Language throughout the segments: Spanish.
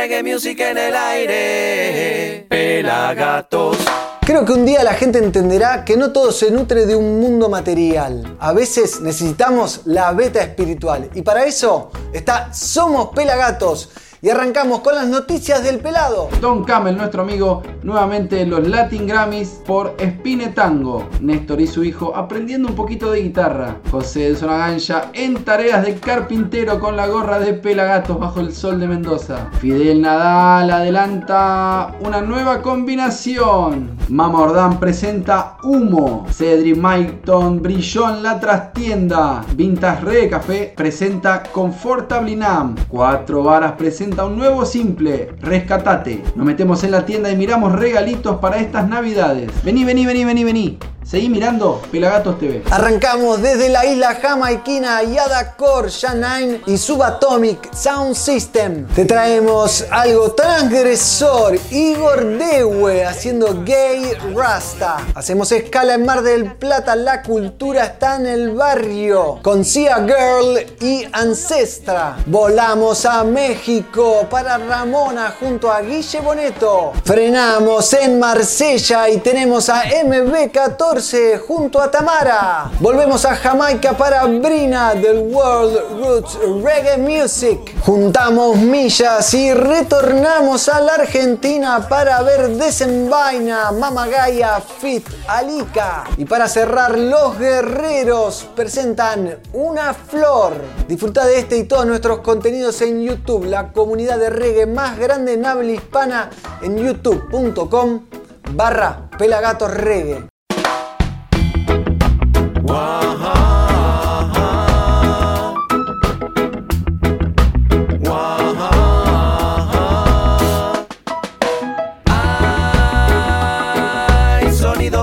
reggae music en el aire. Pelagatos. Creo que un día la gente entenderá que no todo se nutre de un mundo material. A veces necesitamos la beta espiritual. Y para eso está Somos Pelagatos y arrancamos con las noticias del pelado. Don Camel, nuestro amigo, nuevamente en los Latin Grammys por Spine Tango. Néstor y su hijo aprendiendo un poquito de guitarra. José de Sonagancha en tareas de carpintero con la gorra de pelagatos bajo el sol de Mendoza. Fidel Nadal adelanta una nueva combinación. Mama Ordán presenta Humo. Cedric Maiton brilló en la trastienda. Vintage Re Café presenta Confortable Nam. Cuatro varas presenta un nuevo simple, Rescatate. Nos metemos en la tienda y miramos regalitos para estas navidades. Vení, vení, vení, vení, vení. Seguí mirando Pelagatos TV. Arrancamos desde la isla jamaiquina Yada Core, Janine y Subatomic Sound System. Te traemos algo transgresor, Igor Dewe haciendo Gay Rasta. Hacemos escala en Mar del Plata, la cultura está en el barrio. Con Sia Girl y Ancestra. Volamos a México para Ramona junto a Guille Boneto. Frenamos en Marsella y tenemos a MB14 junto a Tamara. Volvemos a Jamaica para Brina del World Roots Reggae Music. Juntamos millas y retornamos a la Argentina para ver Desenvaina, Mamagaya, Fit, Alica. Y para cerrar, los guerreros presentan Una Flor. Disfruta de este y todos nuestros contenidos en YouTube, la comunidad de reggae más grande en habla hispana en youtube.com barra Pelagatos Reggae.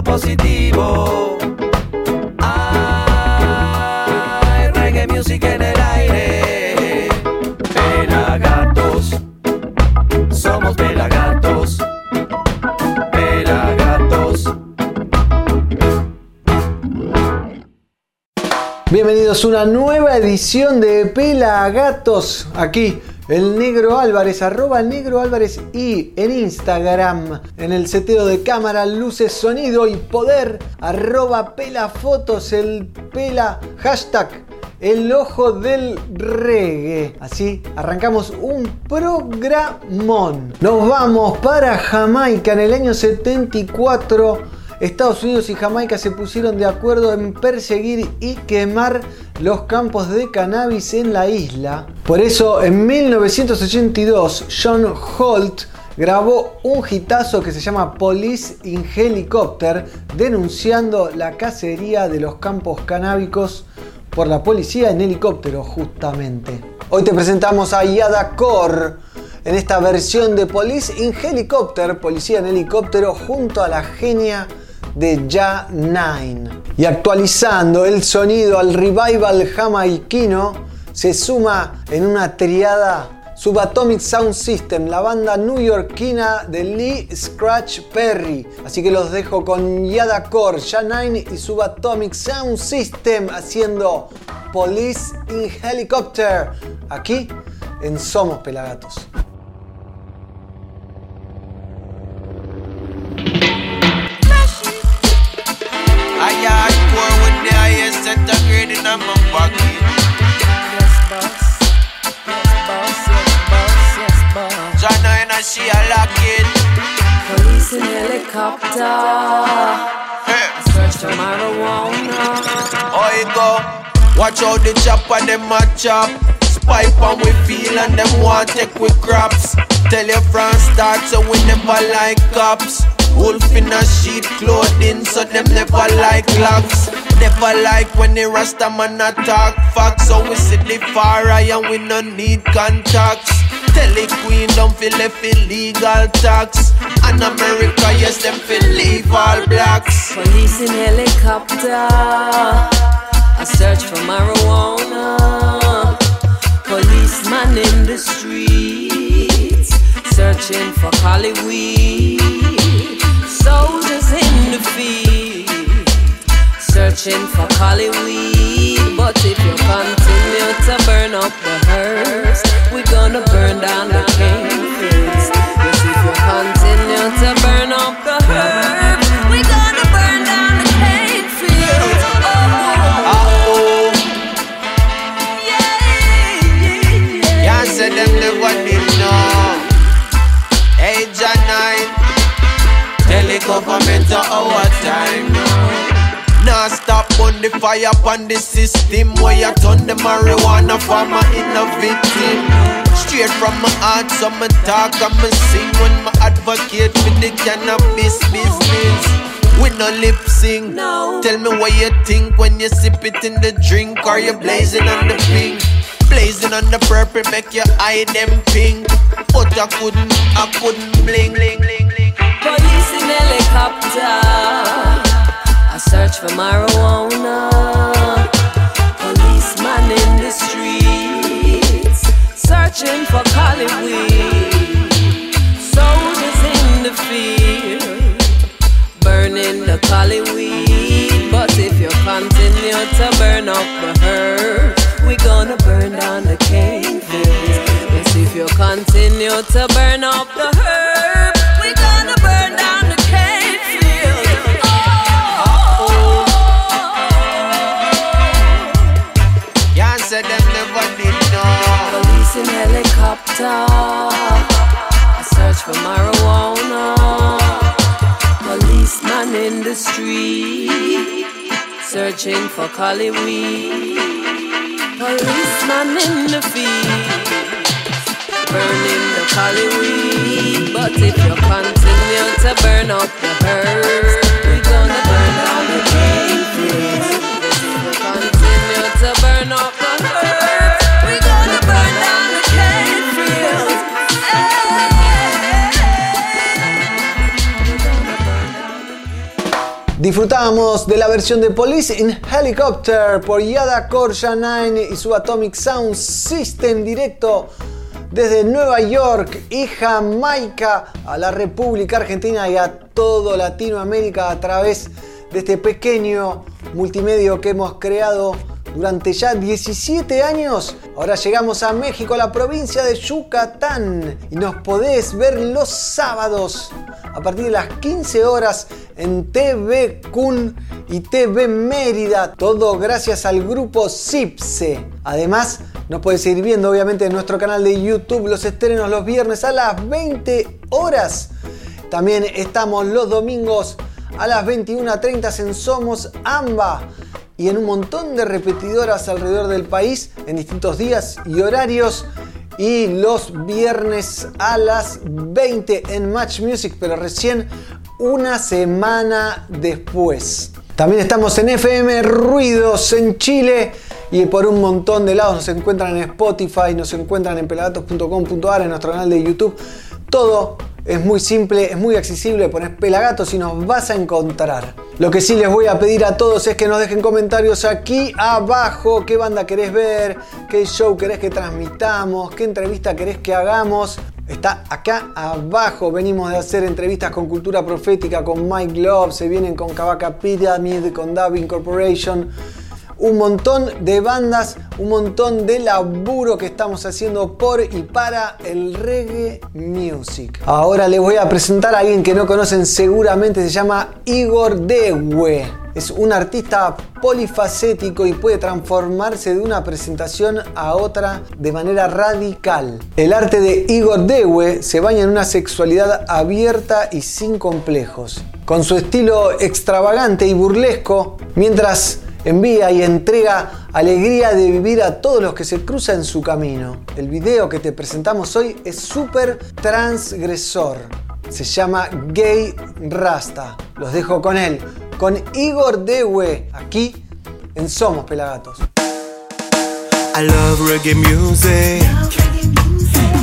Positivo. A una nueva edición de Pelagatos. Aquí el Negro Álvarez, arroba Negro Álvarez y en Instagram, en el seteo de cámara, luces, sonido y poder, arroba pelafotos, el pela hashtag. El ojo del reggae. Así arrancamos un programón. Nos vamos para Jamaica en el año 74. Estados Unidos y Jamaica se pusieron de acuerdo en perseguir y quemar los campos de cannabis en la isla. Por eso, en 1982, John Holt grabó un hitazo que se llama Police in Helicopter, denunciando la cacería de los campos canábicos por la policía en helicóptero, justamente. Hoy te presentamos a Yada Core en esta versión de Police in Helicopter, policía en helicóptero, junto a la genia de Ja 9. Y actualizando el sonido al revival jamaiquino, se suma en una triada Subatomic Sound System, la banda newyorkina de Lee Scratch Perry. Así que los dejo con Yada Core, Ja 9 y Subatomic Sound System haciendo Police in Helicopter. Aquí en Somos Pelagatos. Grade in my. Yes, boss. Yes, boss. Yes, boss. Yes, boss. Jana and I she a lock it. Police in helicopter. Hey. Search for marijuana. Oh, you go. Watch out the chopper, them a chop. Spy on we feel and them want take we crops. Tell your friends start so we never like cops. Wolf in a sheet clothing, so them never like locks. Never like when the Rasta man attack facts. So we sit the far and we no need contacts. Tell the queen don't feel left illegal tax. And America, yes, them feel leave all blacks. Police in helicopter. I search for marijuana. Policeman in the streets. Searching for weed. Soldiers in the field searching for Holly weed. But if you continue to burn up the herbs, we gonna burn down the kingfields. Yes, if you continue to burn up the herbs, we gonna burn down the kingfields. Oh, oh, oh. Yeah, yeah, yeah. Say them live what know. Age and nine. Tell the our time fire upon the system where you turn the marijuana farmer in a victim. Straight from my heart, so me talk and me sing when my advocate for the cannabis business. We no lip sync. No. Tell me what you think when you sip it in the drink or you blazing on the pink. Blazing on the purple make your eye them pink. But I couldn't, I couldn't bling, bling, bling, bling. Police in helicopter. Search for marijuana. Policeman in the streets. Searching for weed. Soldiers in the field. Burning the weed. But if you continue to burn up the herb, we gonna burn down the cane fields. Yes, if you continue to burn up the herb, helicopter. I search for marijuana. Policeman in the street. Searching for cali weed. Policeman in the field. Burning the cali weed. But if you continue to burn up the herb, we gonna burn down the you continue to burn up Disfrutábamos de la versión de Police in Helicopter por Yada Korja 9 y su Atomic Sound System directo desde Nueva York y Jamaica a la República Argentina y a todo Latinoamérica a través de este pequeño multimedio que hemos creado durante ya 17 años. Ahora llegamos a México, a la provincia de Yucatán y nos podés ver los sábados a partir de las 15 horas en TV Kun y TV Mérida, todo gracias al grupo Cipse. Además, nos podés seguir viendo obviamente en nuestro canal de YouTube los estrenos los viernes a las 20 horas. También estamos los domingos a las 21.30 en Somos Amba y en un montón de repetidoras alrededor del país en distintos días y horarios. Y los viernes a las 20 en Match Music, pero recién una semana después. También estamos en FM Ruidos en Chile y por un montón de lados nos encuentran en Spotify, nos encuentran en pelagatos.com.ar, en nuestro canal de YouTube. Todo es muy simple, es muy accesible, pones Pelagatos y nos vas a encontrar. Lo que sí les voy a pedir a todos es que nos dejen comentarios aquí abajo, qué banda querés ver, qué show querés que transmitamos, qué entrevista querés que hagamos. Está acá abajo, venimos de hacer entrevistas con Cultura Profética, con Mike Love, se vienen con Kavaka Pyramid, con Dubbing Corporation un montón de bandas, un montón de laburo que estamos haciendo por y para el reggae music. Ahora les voy a presentar a alguien que no conocen seguramente, se llama Igor Dewe. Es un artista polifacético y puede transformarse de una presentación a otra de manera radical. El arte de Igor Dewe se baña en una sexualidad abierta y sin complejos. Con su estilo extravagante y burlesco, mientras envía y entrega alegría de vivir a todos los que se cruzan en su camino. El video que te presentamos hoy es súper transgresor. Se llama Gay Rasta. Los dejo con él, con Igor Dewe, aquí en Somos Pelagatos. I love reggae music.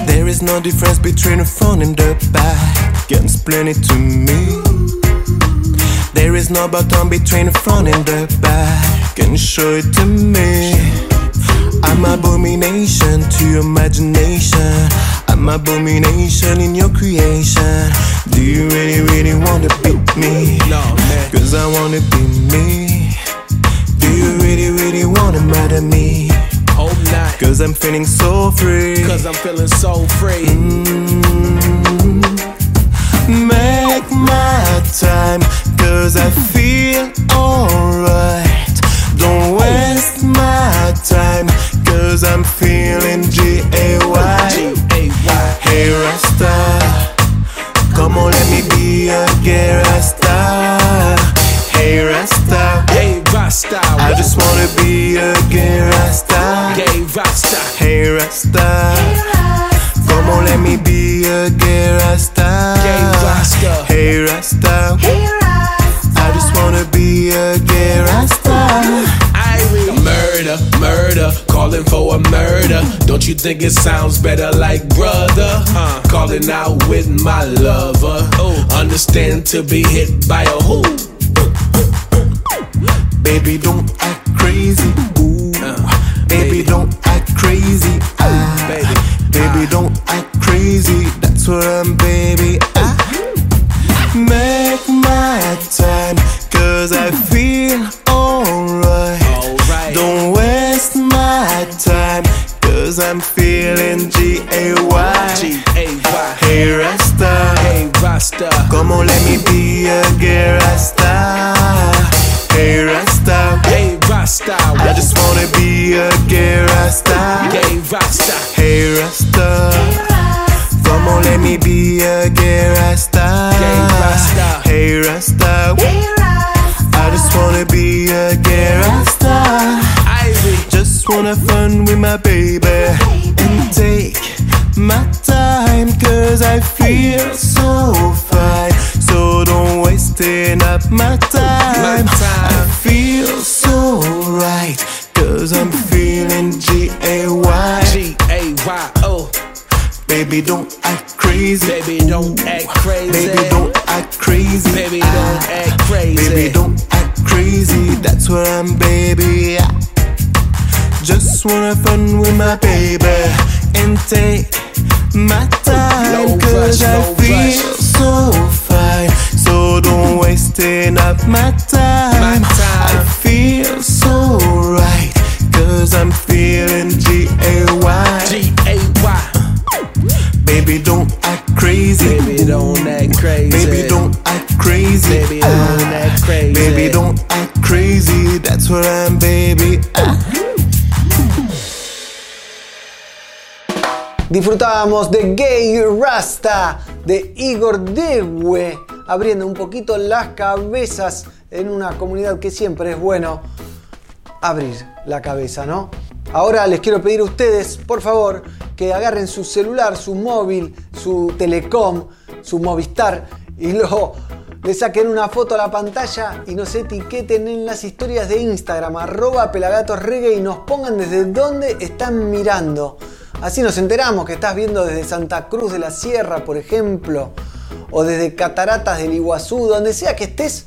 There is no difference between the front and the back. Can explain it to me. There is no button between the front and the back. Can show it to me. I'm abomination to your imagination. I'm abomination in your creation. Do you really, really wanna beat me? No, man. Cause I wanna be me. Do you really, really wanna murder me? Oh, Hope not. Cause I'm feeling so free. Cause I'm feeling so free. Mm. Make my time, cause I feel alright. cause I'm feeling G-A-Y. G-A-Y. Hey Rasta, come on let me be a gay Rasta. Hey Rasta, hey Rasta, I just wanna be a gay Rasta. Gay Rasta, hey Rasta, come on let me calling for a murder. Don't you think it sounds better like brother? Uh, calling out with my lover. Understand to be hit by a who? Baby, don't act crazy. Ooh. baby, don't act crazy. Ah, Baby. baby, don't act crazy. That's what I'm, baby. Ah. Make my time, cause I feel wanna fun with my baby and take my time cause I feel so fine. So don't wasting up my time. I feel so right cause I'm feeling G A Y. G-A-Y-O. Baby, don't act crazy. Baby, Wanna fun with my baby. And take my Disfrutábamos de Gay Rasta de Igor Dewe, abriendo un poquito las cabezas en una comunidad que siempre es bueno abrir la cabeza, ¿no? Ahora les quiero pedir a ustedes, por favor, que agarren su celular, su móvil, su telecom, su Movistar y luego le saquen una foto a la pantalla y nos etiqueten en las historias de Instagram, arroba pelagatosreggae y nos pongan desde dónde están mirando. Así nos enteramos que estás viendo desde Santa Cruz de la Sierra, por ejemplo, o desde Cataratas del Iguazú, donde sea que estés,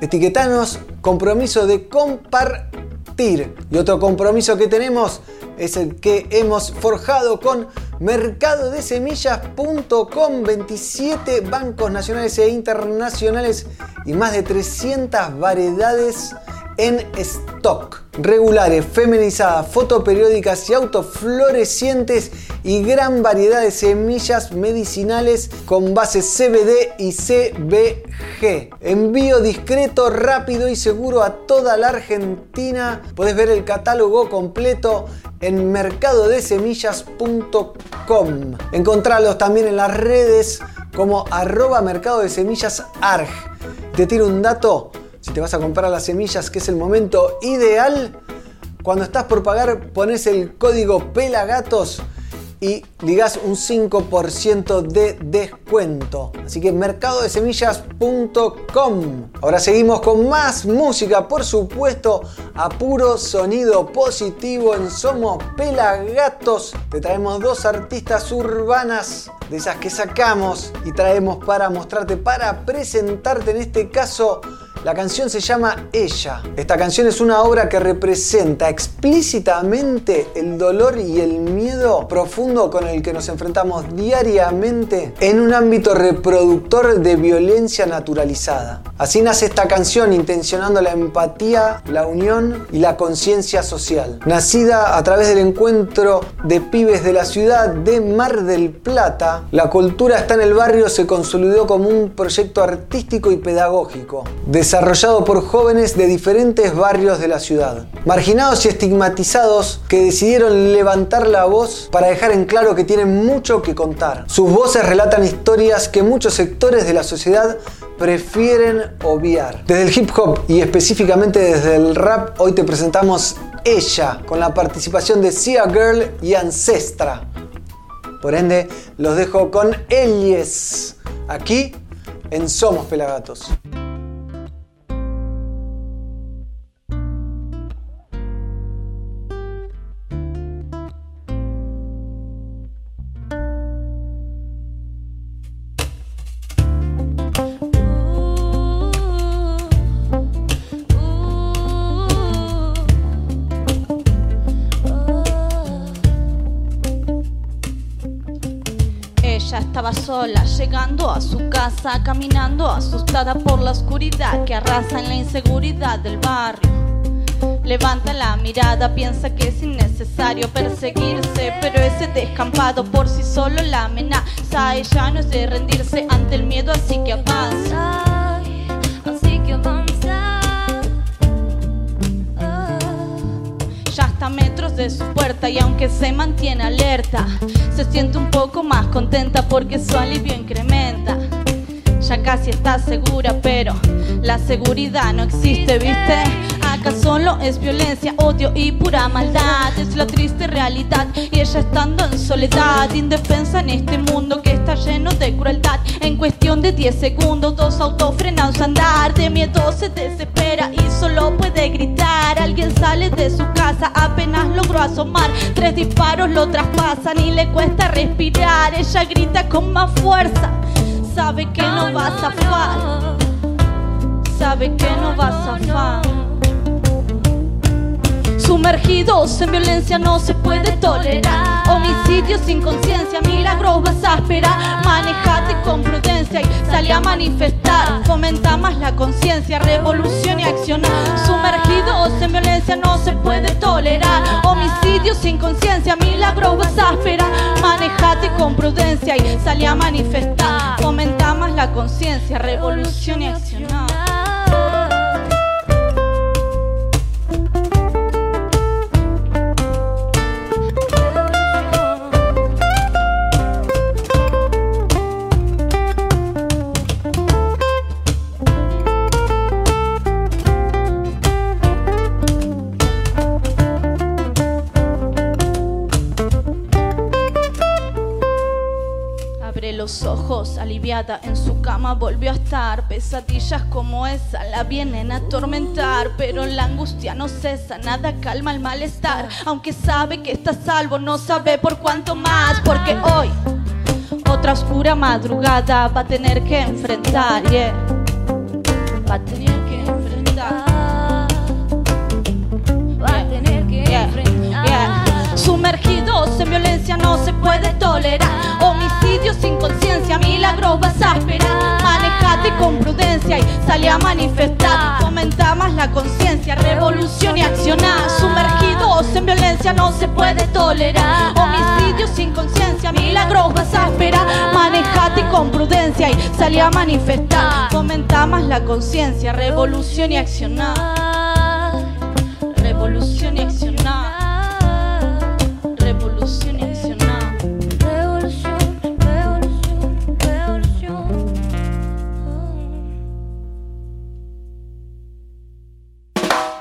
etiquetanos compromiso de compartir. Y otro compromiso que tenemos es el que hemos forjado con mercadodesemillas.com, 27 bancos nacionales e internacionales y más de 300 variedades en stock. Regulares, feminizadas, fotoperiódicas y autoflorecientes y gran variedad de semillas medicinales con base CBD y CBG. Envío discreto, rápido y seguro a toda la Argentina. Puedes ver el catálogo completo en mercadodesemillas.com. Encontralos también en las redes como arroba mercado de semillas arg. Te tiro un dato, si te vas a comprar las semillas, que es el momento ideal, cuando estás por pagar pones el código PELAGATOS y ligas un 5% de descuento. Así que mercadodesemillas.com. Ahora seguimos con más música, por supuesto, a puro sonido positivo en Somos Pelagatos. Te traemos dos artistas urbanas de esas que sacamos y traemos para mostrarte, para presentarte en este caso. La canción se llama Ella. Esta canción es una obra que representa explícitamente el dolor y el miedo profundo con el que nos enfrentamos diariamente en un ámbito reproductor de violencia naturalizada. Así nace esta canción intencionando la empatía, la unión y la conciencia social. Nacida a través del encuentro de pibes de la ciudad de Mar del Plata, la cultura está en el barrio se consolidó como un proyecto artístico y pedagógico desarrollado por jóvenes de diferentes barrios de la ciudad, marginados y estigmatizados que decidieron levantar la voz para dejar en claro que tienen mucho que contar. Sus voces relatan historias que muchos sectores de la sociedad prefieren obviar. Desde el hip hop y específicamente desde el rap, hoy te presentamos Ella, con la participación de Sia Girl y Ancestra. Por ende, los dejo con Elies, aquí en Somos Pelagatos. Llegando a su casa, caminando asustada por la oscuridad que arrasa en la inseguridad del barrio. Levanta la mirada, piensa que es innecesario perseguirse, pero ese descampado por sí solo la amenaza. Ella no es de rendirse ante el miedo, así que avanza. Metros de su puerta y aunque se mantiene alerta, se siente un poco más contenta porque su alivio incrementa. Ya casi está segura, pero la seguridad no existe, ¿viste? Es violencia, odio y pura maldad. Es la triste realidad. Y ella estando en soledad, indefensa en este mundo que está lleno de crueldad. En cuestión de 10 segundos, dos autos frenan su andar. De miedo se desespera y solo puede gritar. Alguien sale de su casa, apenas logró asomar. Tres disparos lo traspasan y le cuesta respirar. Ella grita con más fuerza. Sabe que no va a zafar. Sabe que no va a zafar. Sumergidos en violencia no se puede tolerar. Homicidios sin conciencia, milagros vas a. Manejate con prudencia y salí a manifestar. Fomenta más la conciencia, revolución y accionar. Sumergidos en violencia no se puede tolerar. Homicidios sin conciencia, milagros vas a. Manejate con prudencia y salí a manifestar. Fomenta más la conciencia, revolución y accionar. Los ojos, aliviada en su cama volvió a estar. Pesadillas como esa la vienen a atormentar, pero la angustia no cesa, nada calma el malestar. Aunque sabe que está a salvo, no sabe por cuánto más, porque hoy otra oscura madrugada va a tener que enfrentar, yeah. Va a tener que enfrentar. Va a tener que enfrentar. yeah. En salí a manifestar. Fomenta más la conciencia, revolución y accionar. Sumergidos en violencia no se puede tolerar. Homicidios sin conciencia, milagros vas a esperar. Manejate con prudencia y salí a manifestar. Fomenta más la conciencia, revolución y accionar. Revolución y accionar.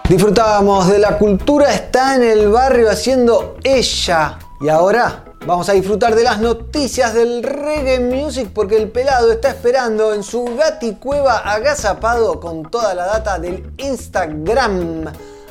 Disfrutábamos de la cultura, está en el barrio haciendo ella. Y ahora vamos a disfrutar de las noticias del reggae music porque el pelado está esperando en su gati cueva agazapado con toda la data del Instagram.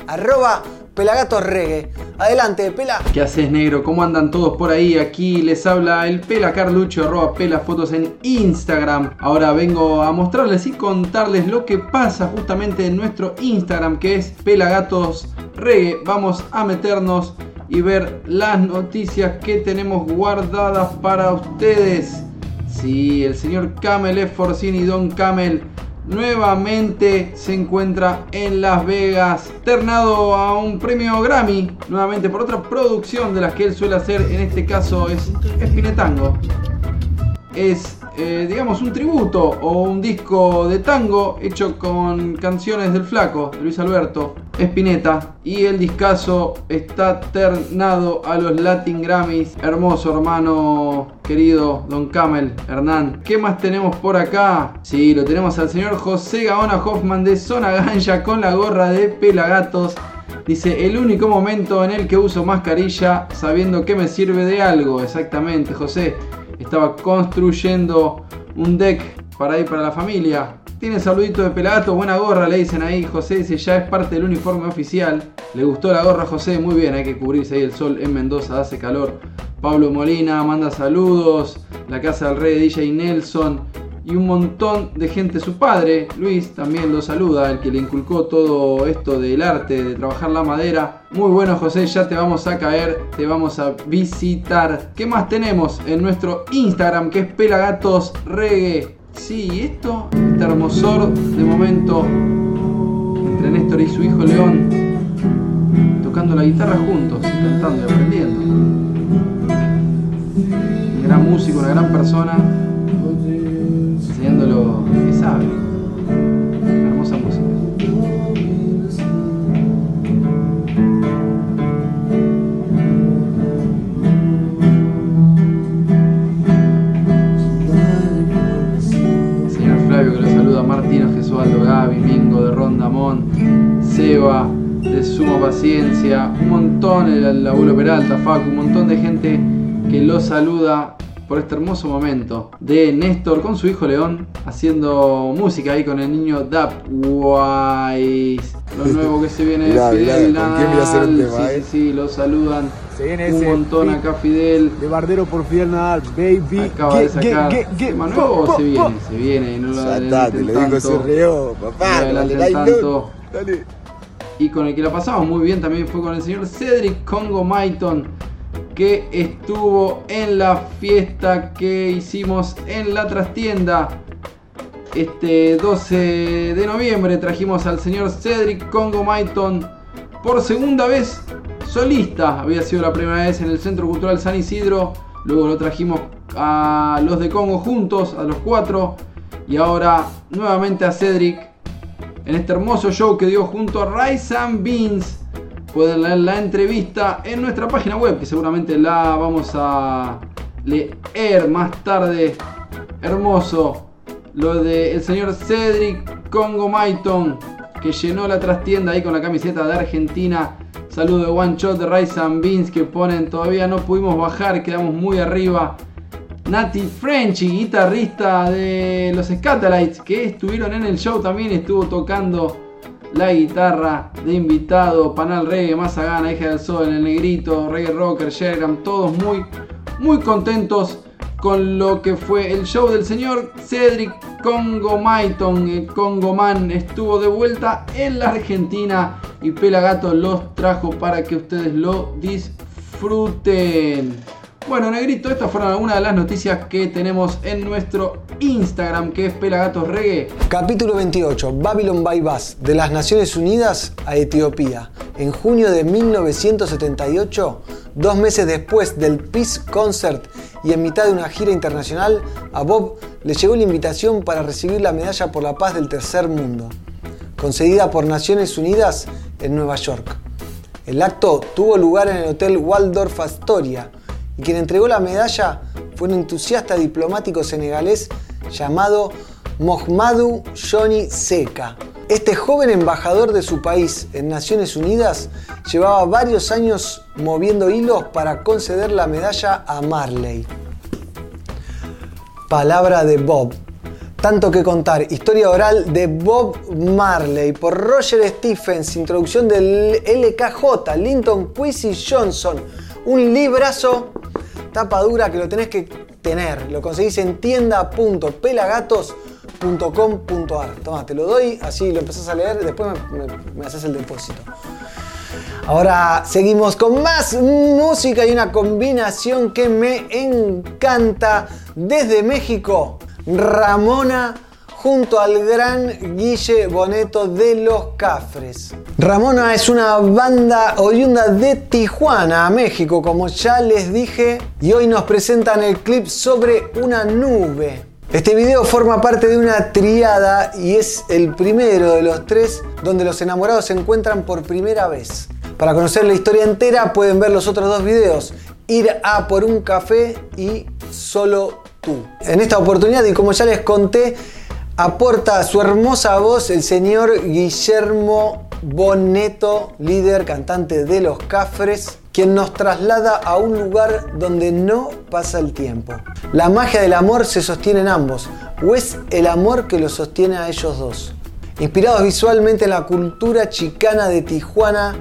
Arroba Pelagatos Reggae. Adelante, Pela. ¿Qué haces, negro? ¿Cómo andan todos por ahí? Aquí les habla el Pela Carlucho, arroba Pela Fotos en Instagram. Ahora vengo a mostrarles y contarles lo que pasa justamente en nuestro Instagram, que es Pelagatos Reggae. Vamos a meternos y ver las noticias que tenemos guardadas para ustedes. Sí, el señor Camel F. Forcini, Don Camel, nuevamente se encuentra en Las Vegas, ternado a un premio Grammy, nuevamente por otra producción de las que él suele hacer, en este caso es Espinetango. Es, eh, digamos, un tributo o un disco de tango hecho con canciones del flaco, de Luis Alberto Espineta. Y el discazo está ternado a los Latin Grammys. Hermoso hermano querido Don Camel Hernán. ¿Qué más tenemos por acá? Sí, lo tenemos al señor José Gaona Hoffman de Zona Ganja con la gorra de Pelagatos. Dice, el único momento en el que uso mascarilla sabiendo que me sirve de algo. Exactamente, José. Estaba construyendo un deck para ir para la familia. Tiene saludito de pelagato, buena gorra, le dicen ahí. José dice, ya es parte del uniforme oficial. Le gustó la gorra, José, muy bien, hay que cubrirse ahí el sol en Mendoza, hace calor. Pablo Molina manda saludos. La casa del rey de DJ Nelson. Y un montón de gente. Su padre, Luis, también lo saluda, el que le inculcó todo esto del arte, de trabajar la madera. Muy bueno, José, ya te vamos a caer, te vamos a visitar. ¿Qué más tenemos en nuestro Instagram que es Pelagatos Reggae? Sí, esto, este hermosor de momento entre Néstor y su hijo León tocando la guitarra juntos, cantando y aprendiendo. Gran músico, una gran persona, Hermosa música. Señor Flavio que lo saluda, Martino, Gesualdo, Gaby, Mingo de Rondamón, Seba de Suma Paciencia, un montón, el, el abuelo Peralta, Facu, un montón de gente que lo saluda por este hermoso momento de Néstor con su hijo León haciendo música ahí con el niño Dap Wise. Lo nuevo que se viene Mirá, de Fidel mirá, ¿con quién voy a hacer un Nadal. tema, sí, eh? sí, sí, lo saludan Se viene un ese montón acá Fidel. De Bardero por Fidel Nadal, baby. Acaba de sacar tema nuevo o se viene, se viene, no lo Ya adelanten está, te lo digo, se reó, No papá. lo Dale, dale, tanto. dale. Y con el que la pasamos muy bien también fue con el señor Cedric Congo Maiton, que estuvo en la fiesta que hicimos en la trastienda. Este 12 de noviembre trajimos al señor Cedric Congo Maiton por segunda vez solista. Había sido la primera vez en el Centro Cultural San Isidro. Luego lo trajimos a los de Congo juntos, a los cuatro. Y ahora nuevamente a Cedric en este hermoso show que dio junto a Rice and Beans. Pueden leer la entrevista en nuestra página web, que seguramente la vamos a leer más tarde. Hermoso. Lo del señor Cedric Congo Maiton, que llenó la trastienda ahí con la camiseta de Argentina. Saludo de One Shot de Rice and Beans que ponen todavía no pudimos bajar, quedamos muy arriba. Nati Frenchy, guitarrista de los Scatalites, que estuvieron en el show también, estuvo tocando la guitarra de invitado, Panal Reggae, Mazagana, Hija del Sol, El Negrito, Reggae Rocker, Shergram, todos muy, muy contentos con lo que fue el show del señor Cedric Congo Maiton, el Congo Man, estuvo de vuelta en la Argentina y Pelagato los trajo para que ustedes lo disfruten. Bueno, Negrito, estas fueron algunas de las noticias que tenemos en nuestro Instagram, que es Pelagatos Reggae. Capítulo 28. Babylon by Bus, de las Naciones Unidas a Etiopía. En junio de 1978, dos meses después del Peace Concert y en mitad de una gira internacional, a Bob le llegó la invitación para recibir la Medalla por la Paz del Tercer Mundo, concedida por Naciones Unidas en Nueva York. El acto tuvo lugar en el Hotel Waldorf Astoria y quien entregó la medalla fue un entusiasta diplomático senegalés llamado Mohamedou Johnny Seka. Este joven embajador de su país en Naciones Unidas llevaba varios años moviendo hilos para conceder la medalla a Marley. Palabra de Bob. Tanto que contar. Historia oral de Bob Marley por Roger Stephens. Introducción del LKJ, Linton Quincy Johnson. Un librazo, tapa dura que lo tenés que tener. Lo conseguís en tienda.pelagatos.com.ar. Toma, te lo doy, así lo empezás a leer, después me, me- me haces el depósito. Ahora seguimos con más música y una combinación que me encanta desde México. Ramona junto al gran Guille Boneto de Los Cafres. Ramona es una banda oriunda de Tijuana, México, como ya les dije, y hoy nos presentan el clip sobre una nube. Este video forma parte de una triada y es el primero de los tres donde los enamorados se encuentran por primera vez. Para conocer la historia entera pueden ver los otros dos videos, Ir a por un café y Solo tú. En esta oportunidad, y como ya les conté, aporta su hermosa voz el señor Guillermo Boneto, líder cantante de Los Cafres, quien nos traslada a un lugar donde no pasa el tiempo. La magia del amor se sostiene en ambos, o es el amor que los sostiene a ellos dos. Inspirados visualmente en la cultura chicana de Tijuana,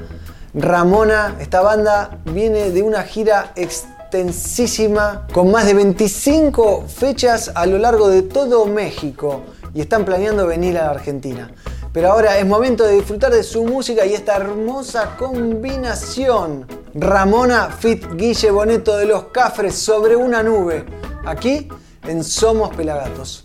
Ramona, esta banda viene de una gira extensísima con más de 25 fechas a lo largo de todo México y están planeando venir a la Argentina. Pero ahora es momento de disfrutar de su música y esta hermosa combinación. Ramona Fit Guille Boneto de los Cafres sobre una nube. Aquí en Somos Pelagatos.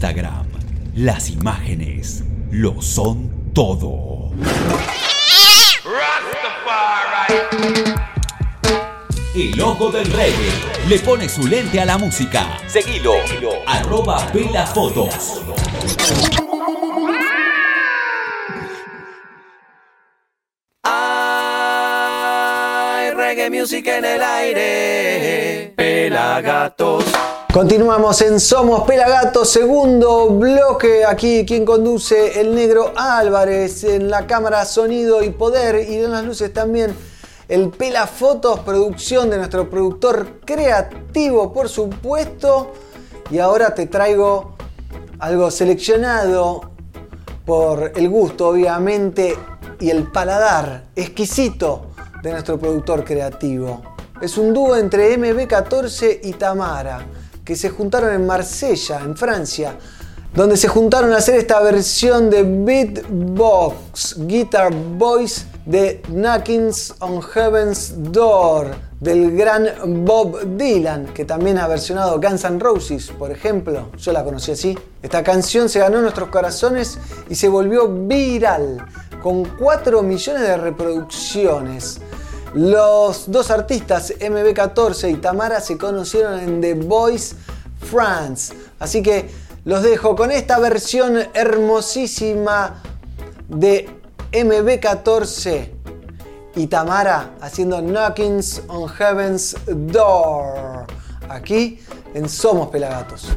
Instagram. Las imágenes lo son todo. El logo del reggae le pone su lente a la música. Seguilo. Arroba las Fotos. Hay reggae music en el aire. Pelagato Continuamos en Somos Pelagatos, segundo bloque. Aquí quien conduce el negro Álvarez en la cámara sonido y poder y en las luces también el Pela Fotos, producción de nuestro productor creativo, por supuesto. Y ahora te traigo algo seleccionado por el gusto, obviamente, y el paladar exquisito de nuestro productor creativo. Es un dúo entre MB14 y Tamara, que se juntaron en Marsella, en Francia, donde se juntaron a hacer esta versión de Beatbox Guitar Voice de Knockings on Heaven's Door del gran Bob Dylan, que también ha versionado Guns N' Roses, por ejemplo. Yo la conocí así. Esta canción se ganó en nuestros corazones y se volvió viral, con 4 millones de reproducciones. Los dos artistas, MB14 y Tamara, se conocieron en The Voice France. Así que los dejo con esta versión hermosísima de MB14 y Tamara haciendo Knockings on Heaven's Door. Aquí en Somos Pelagatos.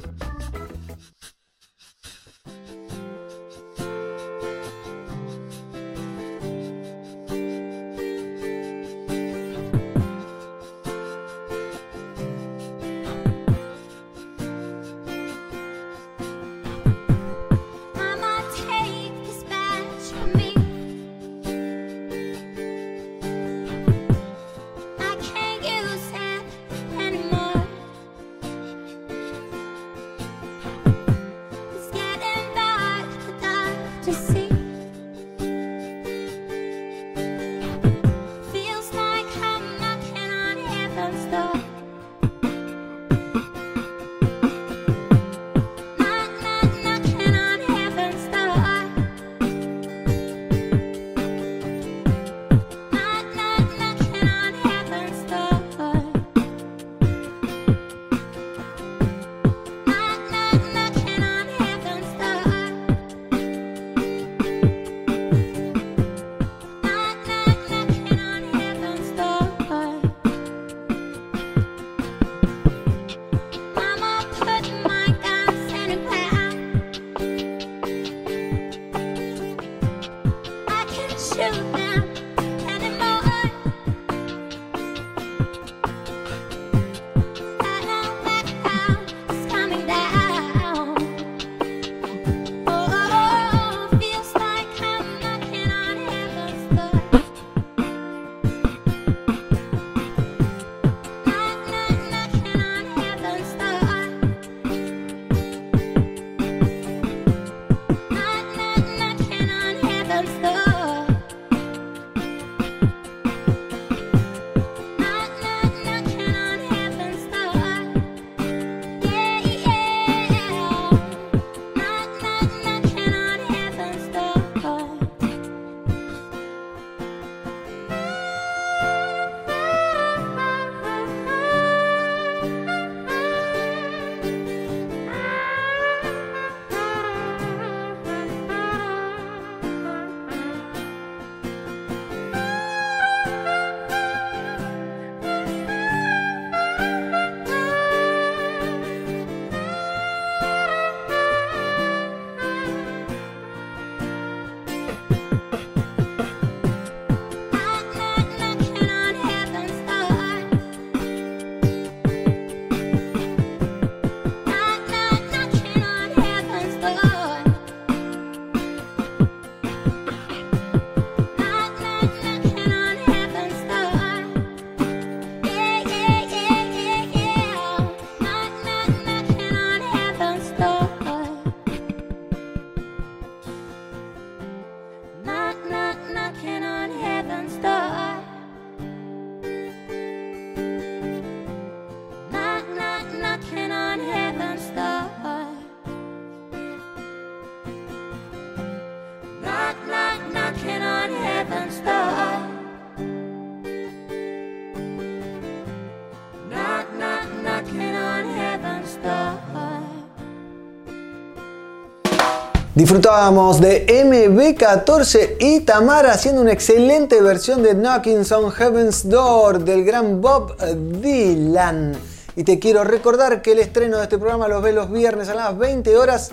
Disfrutábamos de MB14 y Tamara haciendo una excelente versión de Knocking on Heaven's Door del gran Bob Dylan. Y te quiero recordar que el estreno de este programa los ves los viernes a las 20 horas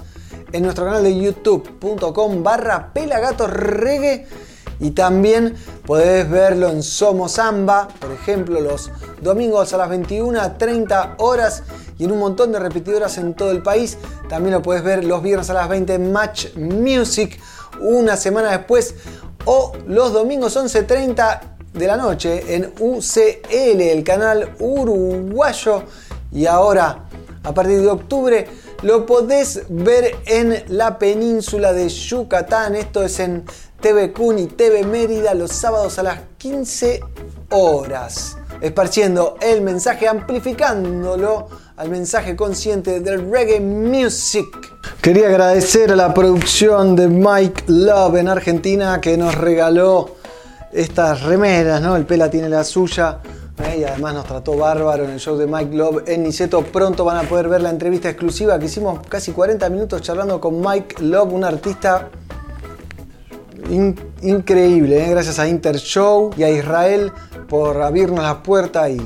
en nuestro canal de youtube.com barra y también podés verlo en Somos Samba, por ejemplo, los domingos a las 21.30 horas y en un montón de repetidoras en todo el país. También lo podés ver los viernes a las 20 en Match Music, una semana después, o los domingos 11.30 de la noche en UCL, el canal uruguayo. Y ahora, a partir de octubre, lo podés ver en la península de Yucatán. Esto es en TV Kun y TV Mérida los sábados a las 15 horas. Esparciendo el mensaje, amplificándolo al mensaje consciente del reggae music. Quería agradecer a la producción de Mike Love en Argentina que nos regaló estas remeras, ¿no? El Pela tiene la suya. ¿eh? Y además nos trató bárbaro en el show de Mike Love en Niceto. Pronto van a poder ver la entrevista exclusiva que hicimos casi 40 minutos charlando con Mike Love, un artista in- increíble. ¿eh? Gracias a Intershow y a Israel por abrirnos la puerta y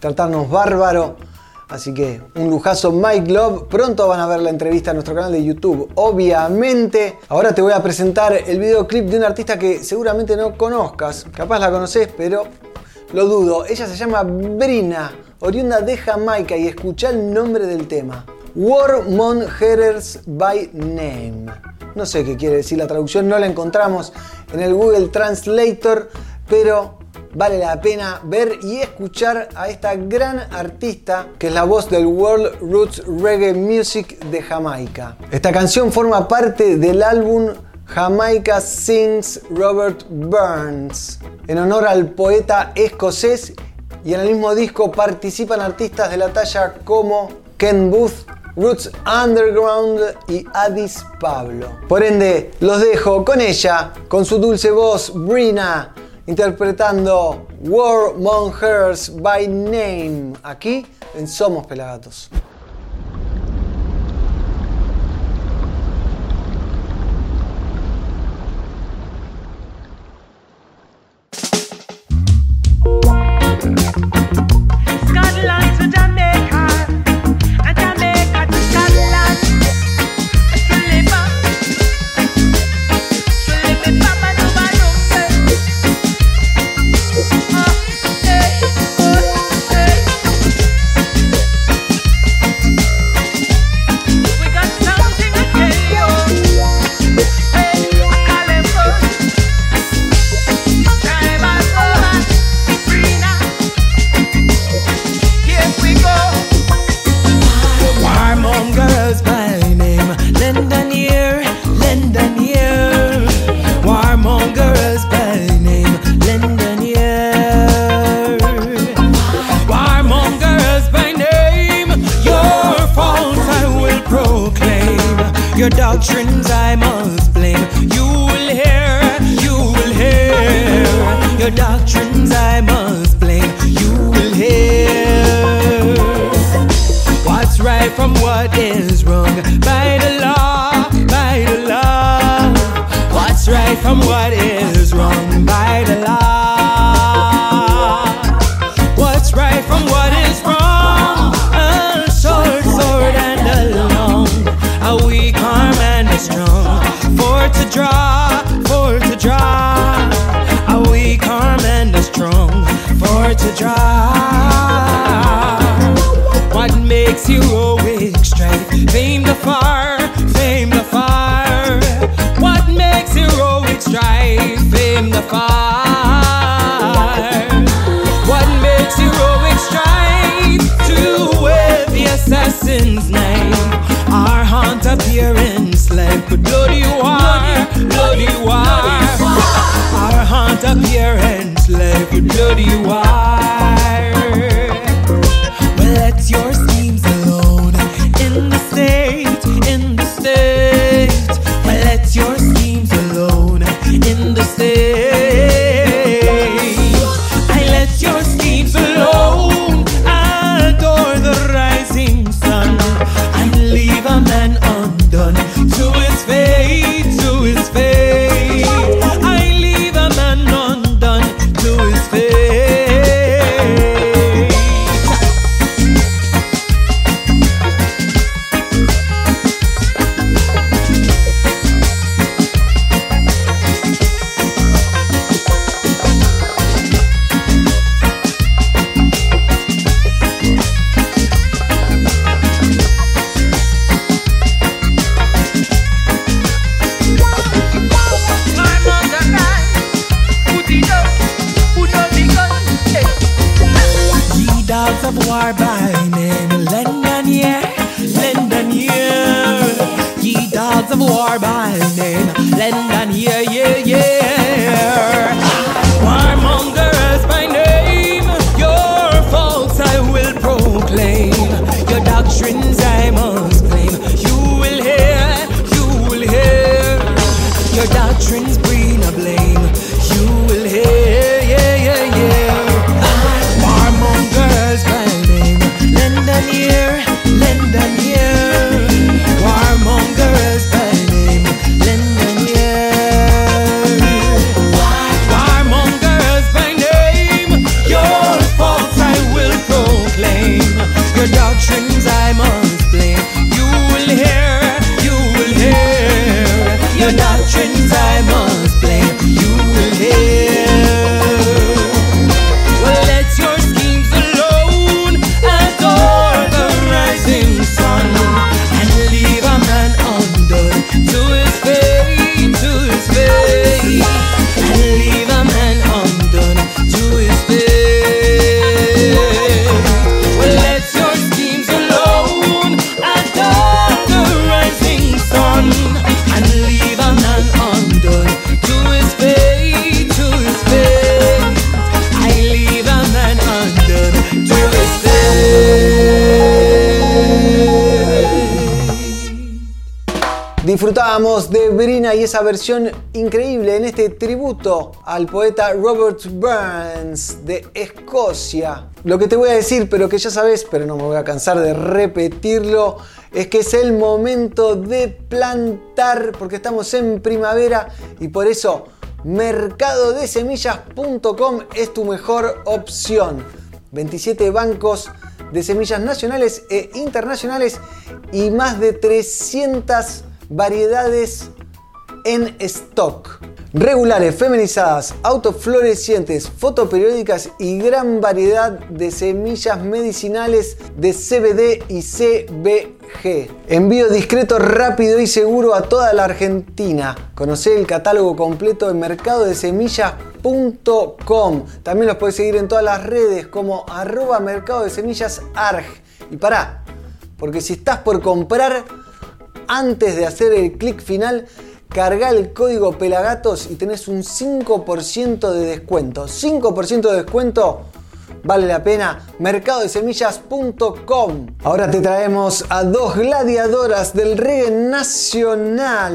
tratarnos bárbaro. Así que un lujazo Mike Love. Pronto van a ver la entrevista en nuestro canal de YouTube. Obviamente. Ahora te voy a presentar el videoclip de un artista que seguramente no conozcas. Capaz la conoces, pero lo dudo. Ella se llama Brina, oriunda de Jamaica y escucha el nombre del tema. War Headers by Name. No sé qué quiere decir la traducción, no la encontramos en el Google Translator, pero vale la pena ver y escuchar a esta gran artista que es la voz del World Roots Reggae Music de Jamaica. Esta canción forma parte del álbum Jamaica Sings Robert Burns, en honor al poeta escocés y en el mismo disco participan artistas de la talla como Ken Booth, Roots Underground y Addis Pablo. Por ende, los dejo con ella, con su dulce voz, Brina, interpretando War Among Hers by Name, aquí en Somos Pelagatos. appearance, life you bloody wild. De Brina y esa versión increíble en este tributo al poeta Robert Burns de Escocia. Lo que te voy a decir, pero que ya sabes, pero no me voy a cansar de repetirlo, es que es el momento de plantar, porque estamos en primavera y por eso mercadodesemillas.com es tu mejor opción. 27 bancos de semillas nacionales e internacionales y más de 300 variedades en stock. Regulares, feminizadas, autoflorecientes, fotoperiódicas y gran variedad de semillas medicinales de CBD y CBG. Envío discreto, rápido y seguro a toda la Argentina. Conoce el catálogo completo en mercadodesemillas.com. También los puedes seguir en todas las redes como arroba mercado de semillas arg. Y pará, porque si estás por comprar, antes de hacer el clic final, carga el código Pelagatos y tenés un 5% de descuento. 5% de descuento vale la pena. Mercadodesemillas.com. Ahora te traemos a dos gladiadoras del reggae nacional.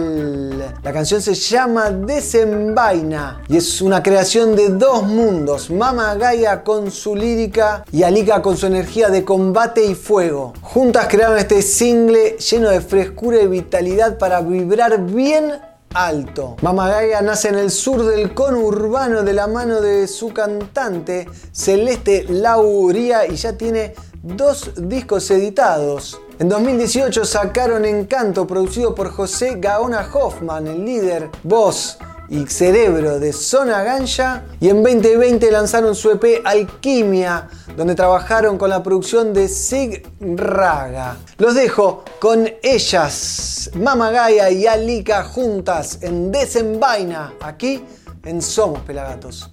La canción se llama Desenvaina y es una creación de dos mundos. Mama Gaia con su lírica y Alika con su energía de combate y fuego. Juntas crearon este single lleno de frescura y vitalidad para vibrar bien alto. Mama Gaia nace en el sur del conurbano de la mano de su cantante Celeste Lauría y ya tiene dos discos editados. En 2018 sacaron Encanto, producido por José Gaona Hoffman, el líder, voz y cerebro de Zona Ganja. Y en 2020 lanzaron su EP Alquimia, donde trabajaron con la producción de Sig Raga. Los dejo con ellas, Mama Gaia y Alika juntas en Desenvaina, aquí en Somos Pelagatos.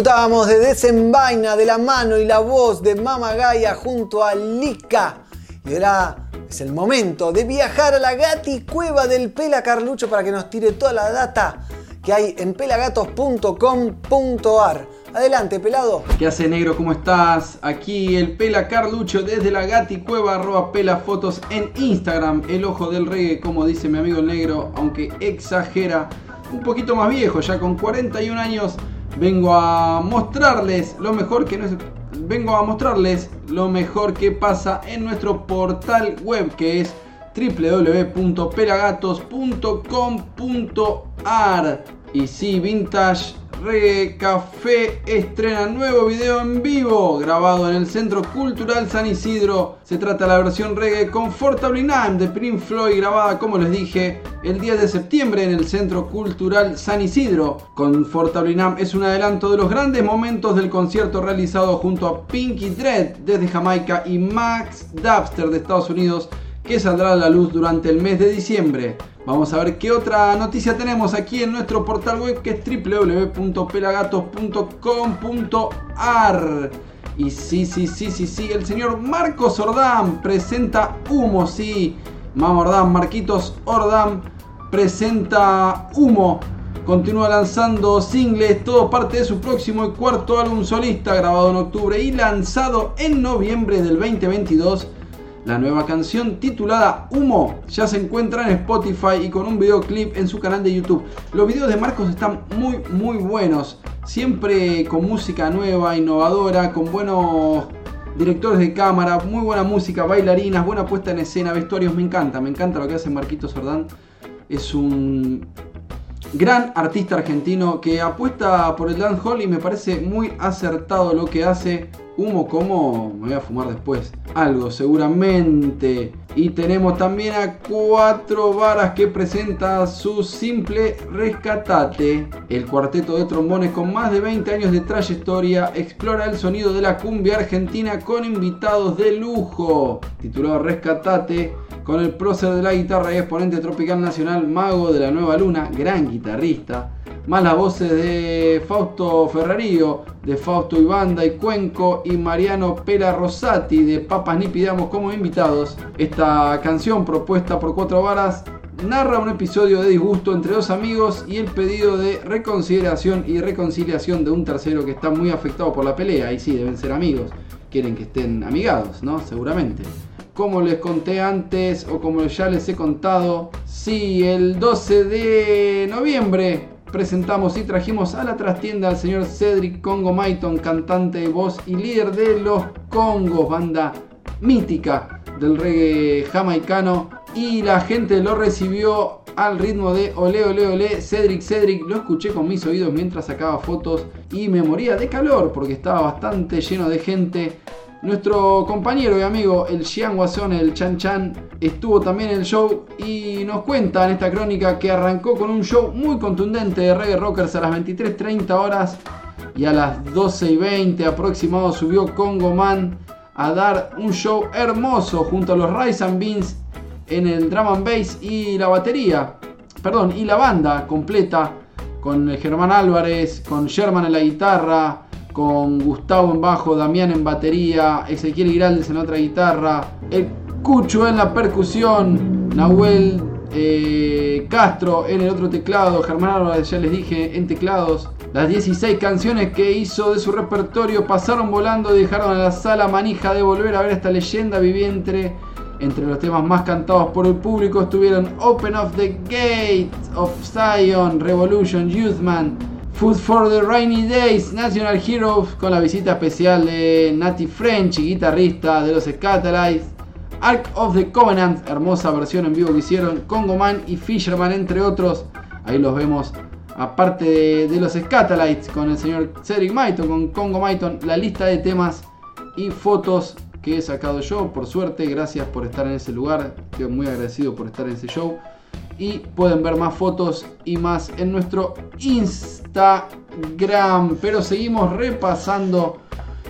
Disfrutábamos de Desenvaina de la mano y la voz de Mama Gaia junto a Lika. Y ahora es el momento de viajar a la Gati Cueva del Pela Carlucho para que nos tire toda la data que hay en pelagatos.com.ar. Adelante, pelado. ¿Qué hace negro? ¿Cómo estás? Aquí el Pela Carlucho desde la Gati Cueva, arroba Pela Fotos en Instagram. El ojo del reggae, como dice mi amigo el negro, aunque exagera. Un poquito más viejo, ya con 41 años, vengo a mostrarles lo mejor que Vengo a mostrarles lo mejor que pasa en nuestro portal web que es www.pelagatos.com.ar Y sí, Vintage Reggae Café estrena nuevo video en vivo grabado en el Centro Cultural San Isidro. Se trata de la versión reggae Comfortably Numb de Pink Floyd grabada, como les dije, el 10 de septiembre en el Centro Cultural San Isidro. Comfortably Numb es un adelanto de los grandes momentos del concierto realizado junto a Pinky Dread desde Jamaica y Max Dubster de Estados Unidos que saldrá a la luz durante el mes de diciembre. Vamos a ver qué otra noticia tenemos aquí en nuestro portal web que es www.pelagatos.com.ar. Y sí, sí, sí, sí, sí, el señor Marcos Ordam presenta Humo, sí. Mama Ordam, Marquitos Ordam presenta Humo. Continúa lanzando singles, todo parte de su próximo y cuarto álbum solista grabado en octubre y lanzado en noviembre del 2022. La nueva canción titulada Humo ya se encuentra en Spotify y con un videoclip en su canal de YouTube. Los videos de Marcos están muy muy buenos, siempre con música nueva, innovadora, con buenos directores de cámara, muy buena música, bailarinas, buena puesta en escena, vestuarios, me encanta, me encanta lo que hace Marquitos Sordán. Es un gran artista argentino que apuesta por el dancehall y me parece muy acertado lo que hace. Humo como me voy a fumar después. Algo seguramente. Y tenemos también a Cuatro Varas que presenta su simple Rescatate. El cuarteto de trombones con más de 20 años de trayectoria explora el sonido de la cumbia argentina con invitados de lujo. Titulado Rescatate con el prócer de la guitarra y exponente tropical nacional, mago de la nueva luna, gran guitarrista. Más las voces de Fausto Ferrarío, de Fausto Ibanda y Cuenco y Mariano Pera Rosati de Papas Ni Pidamos como invitados. Esta canción propuesta por Cuatro Varas narra un episodio de disgusto entre dos amigos y el pedido de reconsideración y reconciliación de un tercero que está muy afectado por la pelea. Y sí, deben ser amigos. Quieren que estén amigados, ¿no? Seguramente. Como les conté antes o como ya les he contado, sí, el 12 de noviembre presentamos y trajimos a la trastienda al señor Cedric Congo Maiton, cantante, voz y líder de los Congos, banda mítica del reggae jamaicano. Y la gente lo recibió al ritmo de ole ole ole Cedric Cedric. Lo escuché con mis oídos mientras sacaba fotos y me moría de calor porque estaba bastante lleno de gente. Nuestro compañero y amigo, el Xian Guasón, el Chan Chan, estuvo también en el show y nos cuenta en esta crónica que arrancó con un show muy contundente de reggae rockers a las 23.30 horas y a las 12 y 20 aproximado subió Congo Man a dar un show hermoso junto a los Rise and Beans en el drum and bass y la batería, perdón, y la banda completa con Germán Álvarez, con Sherman en la guitarra, con Gustavo en bajo, Damián en batería, Ezequiel Giraldes en otra guitarra, el Cucho en la percusión, Nahuel eh, Castro en el otro teclado, Germán Álvarez ya les dije en teclados. Las 16 canciones que hizo de su repertorio pasaron volando y dejaron a la sala manija de volver a ver esta leyenda viviente. Entre los temas más cantados por el público estuvieron Open of the Gate of Zion, Revolution, Youthman, Food for the Rainy Days, National Heroes, con la visita especial de Nati French, guitarrista de los Scatalites, Ark of the Covenant, hermosa versión en vivo que hicieron, Congo Man y Fisherman, entre otros. Ahí los vemos, aparte de, los Scatalites, con el señor Cedric Maiton, con Congo Maiton, la lista de temas y fotos que he sacado yo. Por suerte, gracias por estar en ese lugar. Estoy muy agradecido por estar en ese show. Y pueden ver más fotos y más en nuestro Instagram. Pero seguimos repasando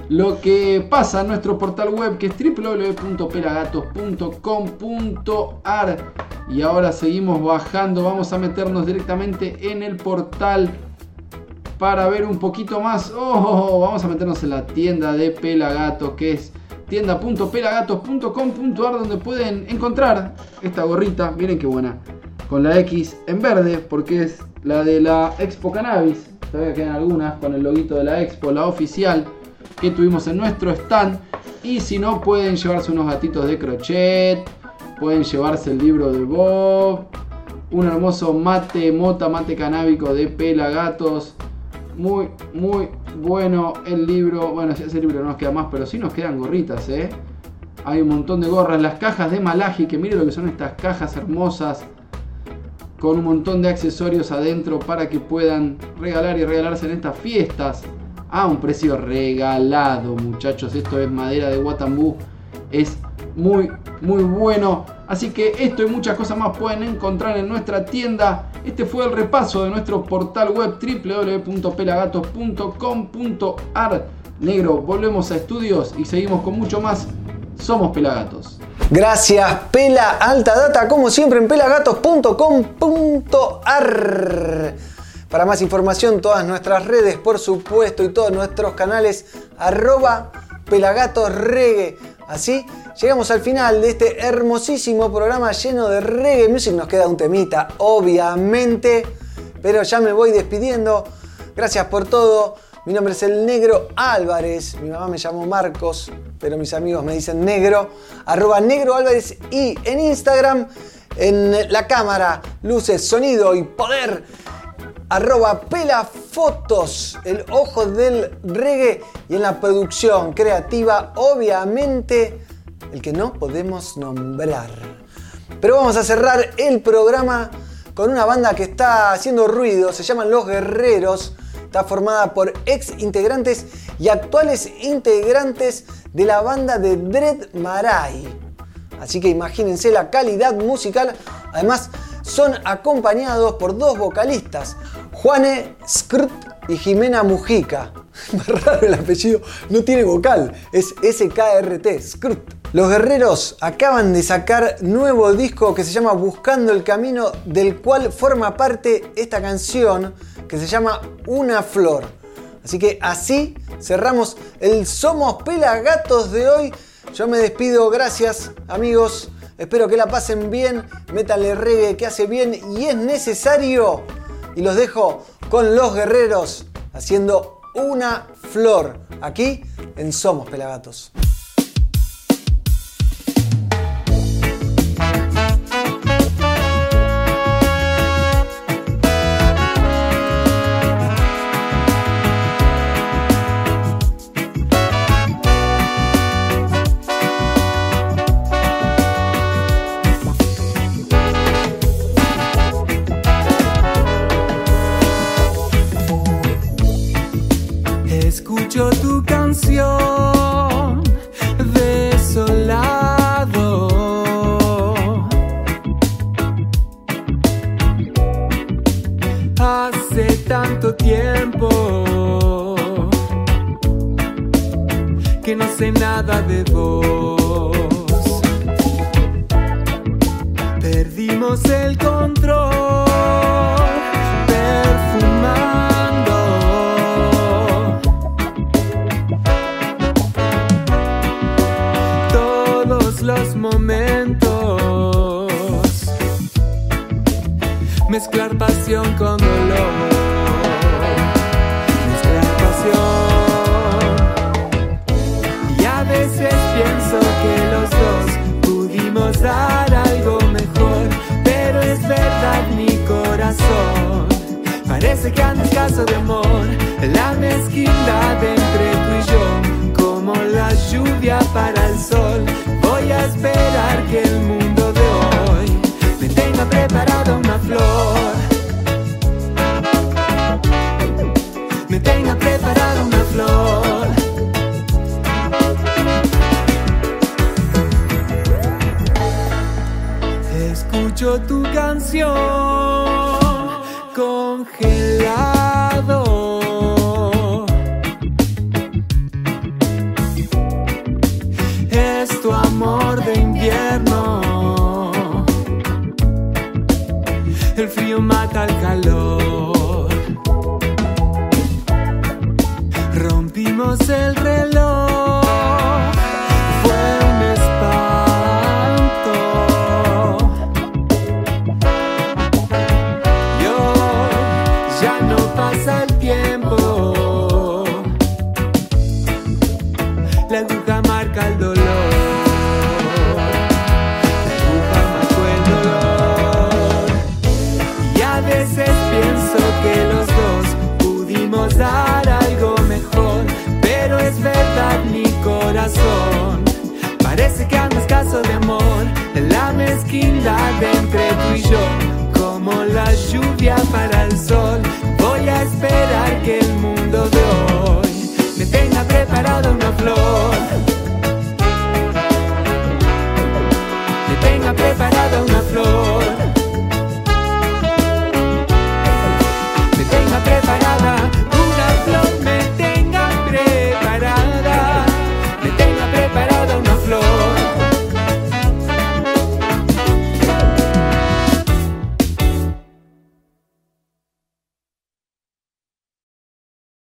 lo que pasa en nuestro portal web que es www.pelagatos.com.ar. Y ahora seguimos bajando. Vamos a meternos directamente en el portal para ver un poquito más. Oh, vamos a meternos en la tienda de Pelagatos que es tienda.pelagatos.com.ar donde pueden encontrar esta gorrita, miren qué buena, con la X en verde porque es la de la Expo Cannabis, todavía quedan algunas con el loguito de la Expo, la oficial que tuvimos en nuestro stand y si no pueden llevarse unos gatitos de crochet, pueden llevarse el libro de Bob, un hermoso mate, mota, mate canábico de Pelagatos, muy, muy bueno el libro. Bueno, ese libro no nos queda más, pero sí nos quedan gorritas, ¿eh? Hay un montón de gorras. Las cajas de Malaji, que miren lo que son estas cajas hermosas. Con un montón de accesorios adentro para que puedan regalar y regalarse en estas fiestas. A un precio regalado, muchachos. Esto es madera de Watambú. Es muy, muy bueno. Así que esto y muchas cosas más pueden encontrar en nuestra tienda. Este fue el repaso de nuestro portal web www.pelagatos.com.ar. Negro, volvemos a estudios y seguimos con mucho más. Somos Pelagatos. Gracias, Pela Alta Data, como siempre en pelagatos.com.ar. Para más información, todas nuestras redes, por supuesto, y todos nuestros canales, arroba pelagatosregue. Así llegamos al final de este hermosísimo programa lleno de reggae music. Nos queda un temita, obviamente, pero ya me voy despidiendo. Gracias por todo. Mi nombre es el Negro Álvarez. Mi mamá me llamó Marcos, pero mis amigos me dicen Negro. Arroba Negro Álvarez y en Instagram, en la cámara, luces, sonido y poder. Arroba Pelafotos, el ojo del reggae y en la producción creativa, obviamente, el que no podemos nombrar. Pero vamos a cerrar el programa con una banda que está haciendo ruido, se llaman Los Guerreros. Está formada por ex integrantes y actuales integrantes de la banda de Dread Marai. Así que imagínense la calidad musical. Además, son acompañados por dos vocalistas, Juane Skrt y Jimena Mujica. Más raro el apellido, no tiene vocal, es SKRT, Skrt. Los guerreros acaban de sacar nuevo disco que se llama Buscando el Camino, del cual forma parte esta canción que se llama Una Flor. Así que así cerramos el Somos Pelagatos de hoy. Yo me despido, gracias amigos. Espero que la pasen bien, métanle reggae que hace bien y es necesario. Y los dejo con los guerreros haciendo una flor aquí en Somos Pelagatos. preparado una flor. Me tenga preparada una flor. Escucho tu canción congelado. al calor.